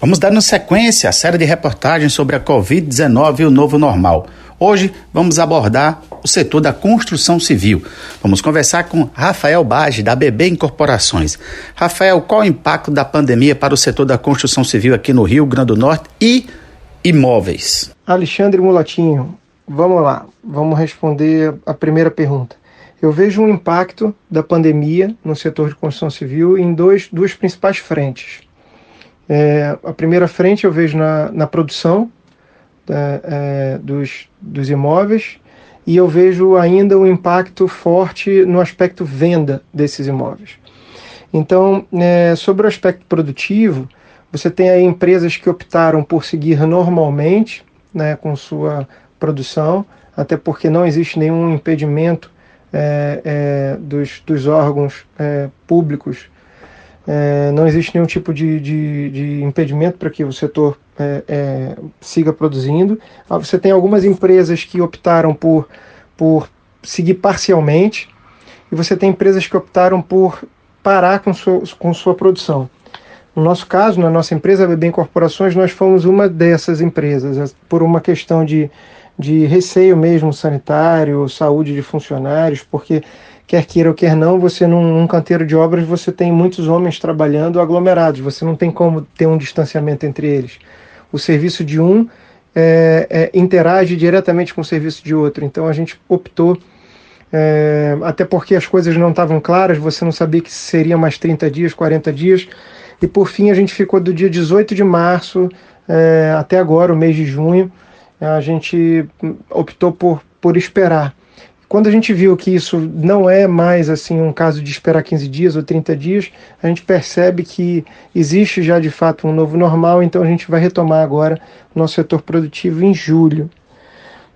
Vamos dando sequência à série de reportagens sobre a Covid-19 e o novo normal. Hoje vamos abordar o setor da construção civil. Vamos conversar com Rafael Bage, da BB Incorporações. Rafael, qual o impacto da pandemia para o setor da construção civil aqui no Rio Grande do Norte e imóveis? Alexandre Mulatinho, vamos lá, vamos responder a primeira pergunta. Eu vejo um impacto da pandemia no setor de construção civil em dois, duas principais frentes. É, a primeira frente eu vejo na, na produção é, é, dos, dos imóveis e eu vejo ainda um impacto forte no aspecto venda desses imóveis. Então, é, sobre o aspecto produtivo, você tem aí empresas que optaram por seguir normalmente né, com sua produção, até porque não existe nenhum impedimento é, é, dos, dos órgãos é, públicos, é, não existe nenhum tipo de, de, de impedimento para que o setor é, é, siga produzindo. Ah, você tem algumas empresas que optaram por, por seguir parcialmente, e você tem empresas que optaram por parar com sua, com sua produção. No nosso caso, na nossa empresa, BB Corporações, nós fomos uma dessas empresas, por uma questão de de receio mesmo sanitário, saúde de funcionários, porque quer queira ou quer não, você num, num, canteiro de obras você tem muitos homens trabalhando aglomerados, você não tem como ter um distanciamento entre eles. O serviço de um é, é, interage diretamente com o serviço de outro, então a gente optou, é, até porque as coisas não estavam claras, você não sabia que seria mais 30 dias, 40 dias, e por fim a gente ficou do dia 18 de março é, até agora, o mês de junho, a gente optou por, por esperar. Quando a gente viu que isso não é mais assim um caso de esperar 15 dias ou 30 dias, a gente percebe que existe já de fato um novo normal, então a gente vai retomar agora o nosso setor produtivo em julho.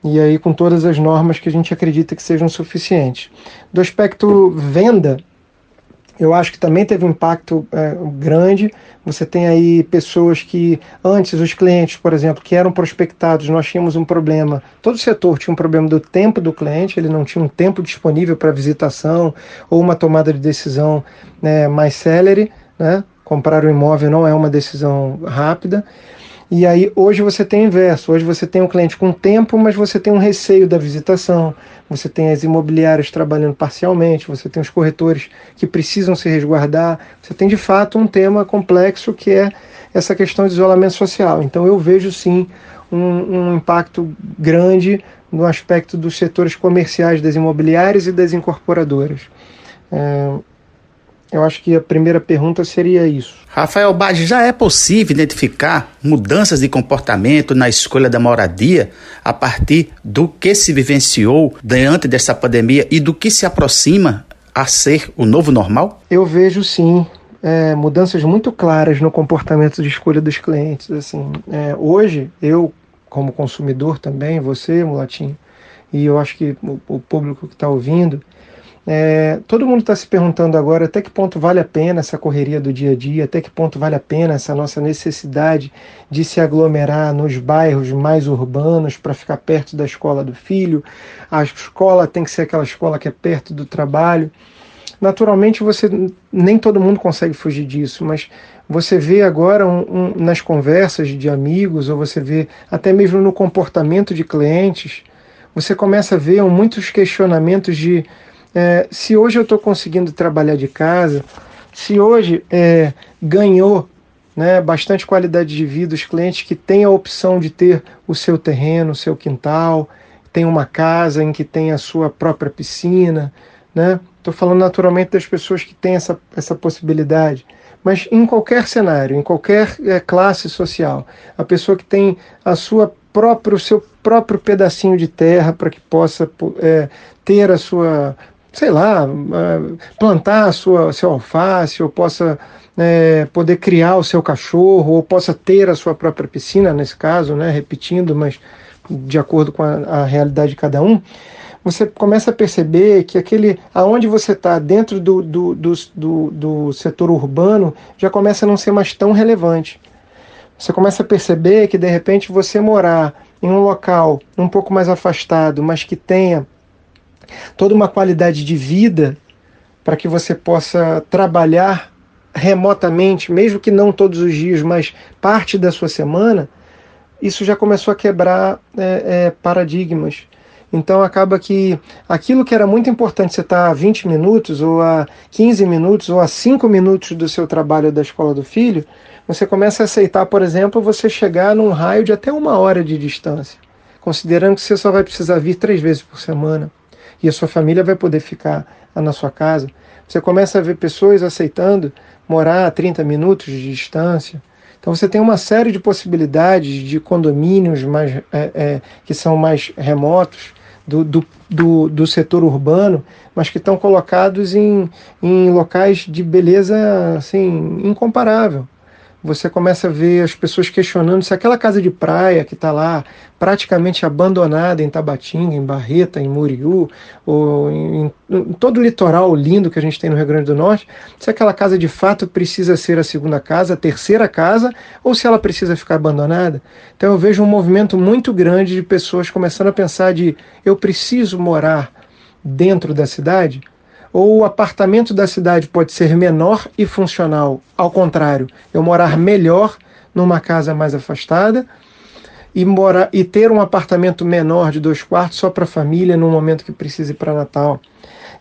E aí com todas as normas que a gente acredita que sejam suficientes. Do aspecto venda, eu acho que também teve um impacto é, grande. Você tem aí pessoas que, antes, os clientes, por exemplo, que eram prospectados, nós tínhamos um problema. Todo setor tinha um problema do tempo do cliente, ele não tinha um tempo disponível para visitação ou uma tomada de decisão né, mais célere. Né? Comprar um imóvel não é uma decisão rápida. E aí hoje você tem o inverso, hoje você tem um cliente com tempo, mas você tem um receio da visitação, você tem as imobiliárias trabalhando parcialmente, você tem os corretores que precisam se resguardar, você tem de fato um tema complexo que é essa questão de isolamento social. Então eu vejo sim um, um impacto grande no aspecto dos setores comerciais das imobiliárias e das incorporadoras. É, eu acho que a primeira pergunta seria isso. Rafael Bage, já é possível identificar mudanças de comportamento na escolha da moradia a partir do que se vivenciou diante dessa pandemia e do que se aproxima a ser o novo normal? Eu vejo sim. É, mudanças muito claras no comportamento de escolha dos clientes. Assim, é, hoje, eu, como consumidor também, você, Mulatinho, e eu acho que o, o público que está ouvindo, é, todo mundo está se perguntando agora até que ponto vale a pena essa correria do dia a dia, até que ponto vale a pena essa nossa necessidade de se aglomerar nos bairros mais urbanos para ficar perto da escola do filho. A escola tem que ser aquela escola que é perto do trabalho. Naturalmente, você nem todo mundo consegue fugir disso, mas você vê agora um, um, nas conversas de amigos, ou você vê até mesmo no comportamento de clientes, você começa a ver muitos questionamentos de é, se hoje eu estou conseguindo trabalhar de casa, se hoje é, ganhou né, bastante qualidade de vida os clientes que têm a opção de ter o seu terreno, o seu quintal, tem uma casa em que tem a sua própria piscina, né? Estou falando naturalmente das pessoas que têm essa, essa possibilidade. Mas em qualquer cenário, em qualquer é, classe social, a pessoa que tem a sua própria, o seu próprio pedacinho de terra para que possa é, ter a sua sei lá, é, plantar a sua, seu alface, ou possa é, poder criar o seu cachorro, ou possa ter a sua própria piscina, nesse caso, né, repetindo, mas de acordo com a, a realidade de cada um, você começa a perceber que aquele aonde você está dentro do, do, do, do, do setor urbano já começa a não ser mais tão relevante. Você começa a perceber que de repente você morar em um local um pouco mais afastado, mas que tenha toda uma qualidade de vida para que você possa trabalhar remotamente, mesmo que não todos os dias, mas parte da sua semana, isso já começou a quebrar é, é, paradigmas. Então acaba que aquilo que era muito importante você estar a 20 minutos, ou a 15 minutos, ou a 5 minutos do seu trabalho da escola do filho, você começa a aceitar, por exemplo, você chegar num raio de até uma hora de distância, considerando que você só vai precisar vir três vezes por semana e a sua família vai poder ficar na sua casa. Você começa a ver pessoas aceitando morar a 30 minutos de distância. Então você tem uma série de possibilidades de condomínios mais, é, é, que são mais remotos do, do, do, do, setor urbano, mas que estão colocados em, em locais de beleza assim, incomparável você começa a ver as pessoas questionando se aquela casa de praia que está lá praticamente abandonada em Tabatinga, em Barreta, em Muriú, ou em, em, todo o litoral lindo que a gente tem no Rio Grande do Norte, se aquela casa de fato precisa ser a segunda casa, a terceira casa, ou se ela precisa ficar abandonada. Então eu vejo um movimento muito grande de pessoas começando a pensar de eu preciso morar dentro da cidade ou o apartamento da cidade pode ser menor e funcional. Ao contrário, eu morar melhor numa casa mais afastada e morar e ter um apartamento menor de dois quartos só para a família no momento que precise para Natal.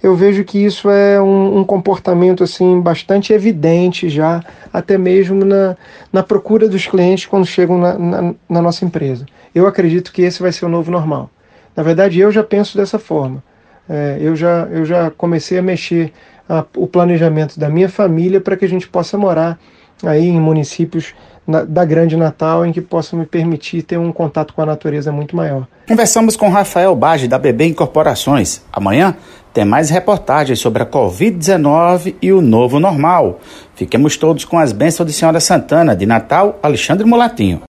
Eu vejo que isso é um, um, comportamento assim bastante evidente já, até mesmo na, na procura dos clientes quando chegam na, na, na nossa empresa. Eu acredito que esse vai ser o novo normal. Na verdade, eu já penso dessa forma é, eu, já, eu já comecei a mexer a, o planejamento da minha família para que a gente possa morar aí em municípios na, da Grande Natal em que possa me permitir ter um contato com a natureza muito maior. Conversamos com Rafael Bage, da BB Incorporações. Amanhã tem mais reportagens sobre a Covid-19 e o novo normal. Fiquemos todos com as bênçãos de Senhora Santana, de Natal, Alexandre Mulatinho.